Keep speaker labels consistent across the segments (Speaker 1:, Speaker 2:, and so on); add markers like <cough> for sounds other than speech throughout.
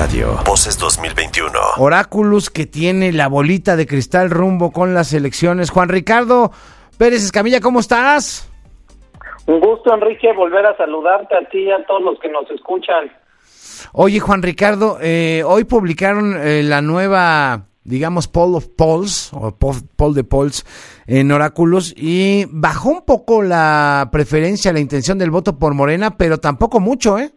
Speaker 1: Radio. Voces 2021.
Speaker 2: Oráculos que tiene la bolita de cristal rumbo con las elecciones. Juan Ricardo Pérez Escamilla, ¿cómo estás?
Speaker 3: Un gusto, Enrique, volver a saludarte a ti y a todos los que nos escuchan.
Speaker 2: Oye, Juan Ricardo, eh, hoy publicaron eh, la nueva, digamos, poll of polls, o poll de polls en Oráculos, y bajó un poco la preferencia, la intención del voto por Morena, pero tampoco mucho, ¿eh?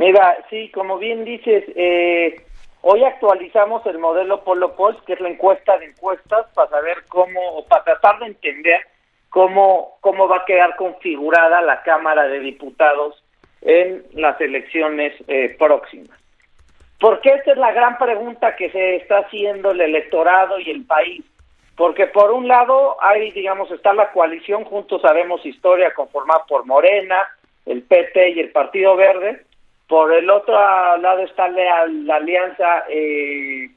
Speaker 3: Mira, sí, como bien dices, eh, hoy actualizamos el modelo Polo Polls, que es la encuesta de encuestas, para saber cómo, o para tratar de entender cómo, cómo va a quedar configurada la Cámara de Diputados en las elecciones eh, próximas. Porque esta es la gran pregunta que se está haciendo el electorado y el país. Porque por un lado hay, digamos, está la coalición Juntos Sabemos Historia conformada por Morena, el PT y el Partido Verde, por el otro lado está la, alianza eh,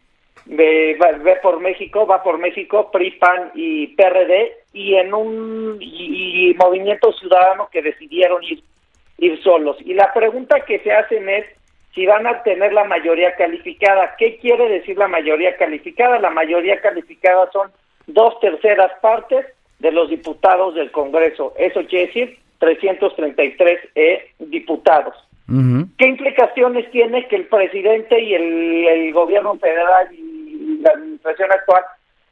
Speaker 3: de, va, por México, va por México, PRI, PAN y PRD, y en un y, Movimiento Ciudadano que decidieron ir, ir solos. Y la pregunta que se hacen es si van a tener la mayoría calificada. ¿Qué quiere decir la mayoría calificada? La mayoría calificada son dos terceras partes de los diputados del Congreso. Eso quiere decir 333 eh, diputados. ¿Qué implicaciones tiene que el presidente y el, gobierno federal y la administración actual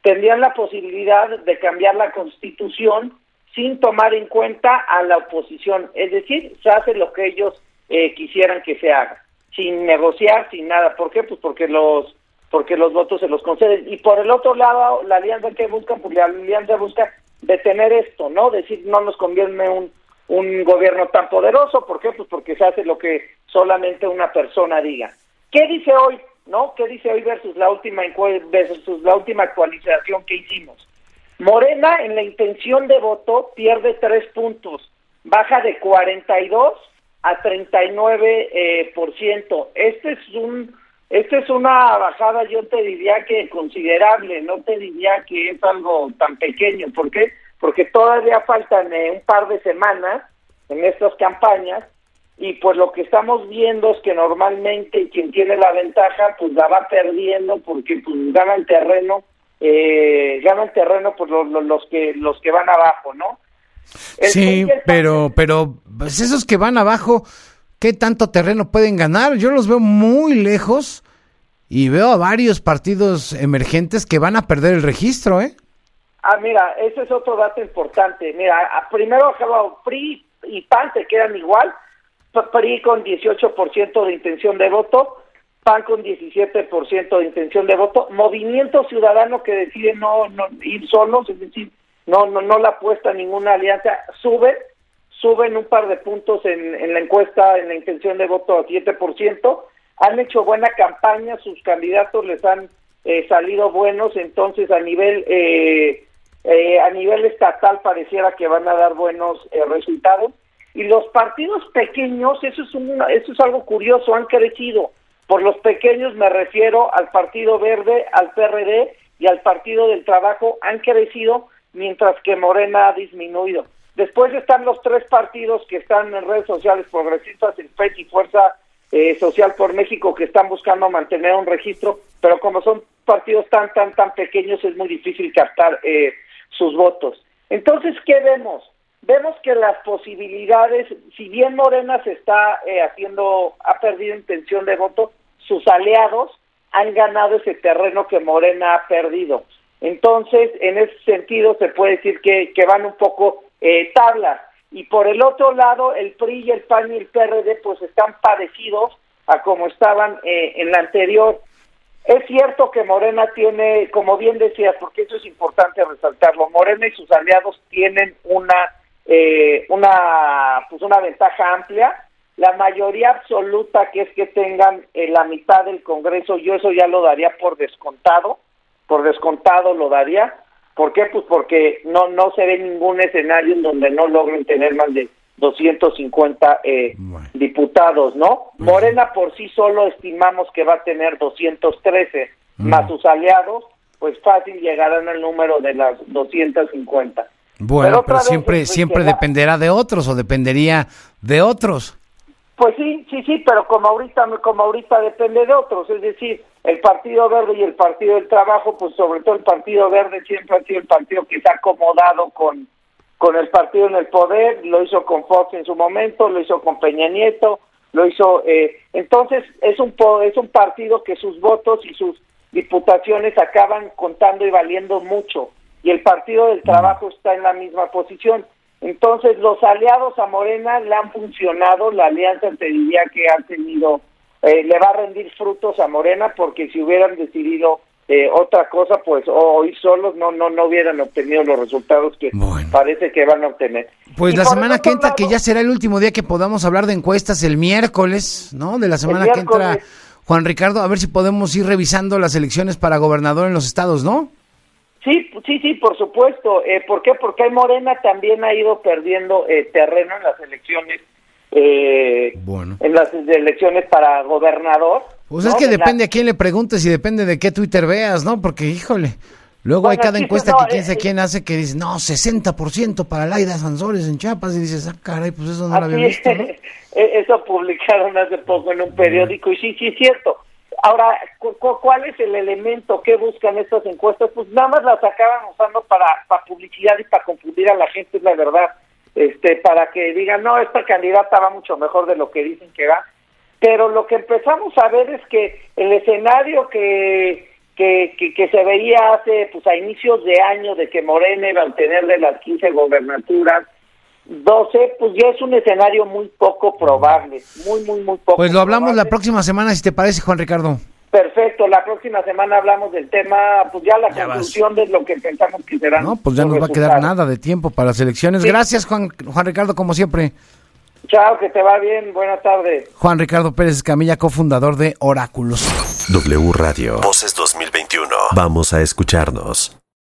Speaker 3: tendrían la posibilidad de cambiar la constitución sin tomar en cuenta a la oposición? Es decir, se hace lo que ellos eh, quisieran que se haga, sin negociar, sin nada. ¿Por qué? Pues porque los porque los votos se los conceden. Y por el otro lado, la alianza que busca, pues la alianza busca detener esto, ¿no? Decir, no nos conviene un un gobierno tan poderoso. ¿Por qué? Pues porque se hace lo que solamente una persona diga. ¿Qué dice hoy? ¿No? ¿Qué dice hoy versus la última versus la última actualización que hicimos? Morena en la intención de voto pierde tres puntos, baja de 42 a 39 eh, por ciento. Este es un este es una bajada, yo te diría que considerable, no te diría que es algo tan pequeño. ¿Por qué? Porque todavía faltan eh, un par de semanas en estas campañas y pues lo que estamos viendo es que normalmente quien tiene la ventaja pues la va perdiendo porque pues gana el terreno eh, gana el terreno pues los, que los que van abajo no
Speaker 2: sí pero pero pues esos que van abajo qué tanto terreno pueden ganar yo los veo muy lejos y veo a varios partidos emergentes que van a perder el registro eh
Speaker 3: Ah, mira, ese es otro dato importante. Mira, primero PRI y PAN se quedan igual. PRI con 18% de intención de voto, PAN con 17% de intención de voto. Movimiento Ciudadano que decide no, no ir solos, es decir, no, no, no la apuesta ninguna alianza, sube, suben un par de puntos en, en la encuesta, en la intención de voto a 7%. Han hecho buena campaña, sus candidatos les han eh, salido buenos, entonces a nivel eh, eh, a nivel estatal pareciera que van a dar buenos eh, resultados. Y los partidos pequeños eso es un, eso es algo curioso han crecido. Por los pequeños me refiero al Partido Verde al PRD y al Partido del Trabajo han crecido mientras que Morena ha disminuido. Después están los tres partidos que están en redes sociales progresistas el PET y Fuerza eh, Social por México que están buscando mantener un registro pero como son partidos tan tan tan pequeños es muy difícil captar eh, sus votos. Entonces, ¿qué vemos? Vemos que las posibilidades, si bien Morena se está eh, haciendo, ha perdido intención de voto, sus aliados han ganado ese terreno que Morena ha perdido. Entonces, en ese sentido, se puede decir que, que van un poco eh, tablas. Y por el otro lado, el PRI el PAN y el PRD, pues están parecidos a como estaban eh, en la anterior. Es cierto que Morena tiene, como bien decías, porque eso es importante resaltarlo, Morena y sus aliados tienen una eh, una pues una ventaja amplia. La mayoría absoluta que es que tengan eh, la mitad del Congreso, yo eso ya lo daría por descontado, por descontado lo daría. ¿Por qué? Pues porque no no se ve ningún escenario en donde no logren tener más de 250 eh, diputados, ¿no? Morena por sí solo estimamos que va a tener 213, más sus aliados, pues fácil llegarán al número de las 250.
Speaker 2: Bueno, pero, siempre siempre dependerá de otros o dependería de otros.
Speaker 3: Pues sí, sí, sí, pero como ahorita, como ahorita depende de otros, es decir, el Partido Verde y el Partido del Trabajo, pues sobre todo el Partido Verde siempre ha sido el partido que se ha acomodado con, con el partido en el poder, lo hizo con Fox en su momento, lo hizo con Peña Nieto, lo hizo, eh, entonces es un, es un partido que sus votos y sus diputaciones acaban contando y valiendo mucho, y el Partido del Trabajo está en la misma posición. Entonces, los aliados a Morena le han funcionado, la alianza te diría que ha tenido, eh, le va a rendir frutos a Morena, porque si hubieran decidido eh, otra cosa, pues hoy solos no no no hubieran obtenido los resultados que parece que van a obtener.
Speaker 2: Pues la semana que entra, que ya será el último día que podamos hablar de encuestas, el miércoles, ¿no? De la semana que entra, Juan Ricardo, a ver si podemos ir revisando las elecciones para gobernador en los estados, ¿no?
Speaker 3: Sí, sí, sí, por supuesto. Eh, ¿Por qué? Porque Morena también ha ido perdiendo eh, terreno en las elecciones, eh, bueno. en las elecciones para gobernador.
Speaker 2: Pues es que depende a quién le preguntes y depende de qué Twitter veas, ¿no? Porque, híjole, luego hay cada encuesta que quién sé quién hace que dice, no, 60% para Laida Sansores en Chiapas y dices, ah, caray, pues eso no lo había visto, ¿no? <laughs>
Speaker 3: eso publicaron hace poco en un periódico y sí, sí es cierto Ahora, ¿cuál es el elemento que buscan estas encuestas? Pues nada más las acaban usando para, para publicidad y para confundir a la gente, es la verdad. Este, para que digan, no, esta candidata va mucho mejor de lo que dicen que va. Pero lo que empezamos a ver es que el escenario que, que, que, se veía hace, pues a inicios de año, de que Morena iba a obtener de las 15 gobernaturas, 12, pues ya es un escenario muy poco probable, muy, muy, muy poco.
Speaker 2: Pues lo hablamos la próxima semana, si te parece, Juan Ricardo.
Speaker 3: Perfecto, la próxima semana hablamos del tema, pues ya la conclusión de lo que pensamos que será.
Speaker 2: No, pues ya no va a quedar nada de tiempo para las elecciones. Gracias, Juan, Juan Ricardo, como siempre.
Speaker 3: Chao, que te va bien, buenas tardes.
Speaker 2: Juan Ricardo Pérez Camilla, cofundador de Oráculos.
Speaker 1: W Radio. Voces 2021. Vamos a escucharnos.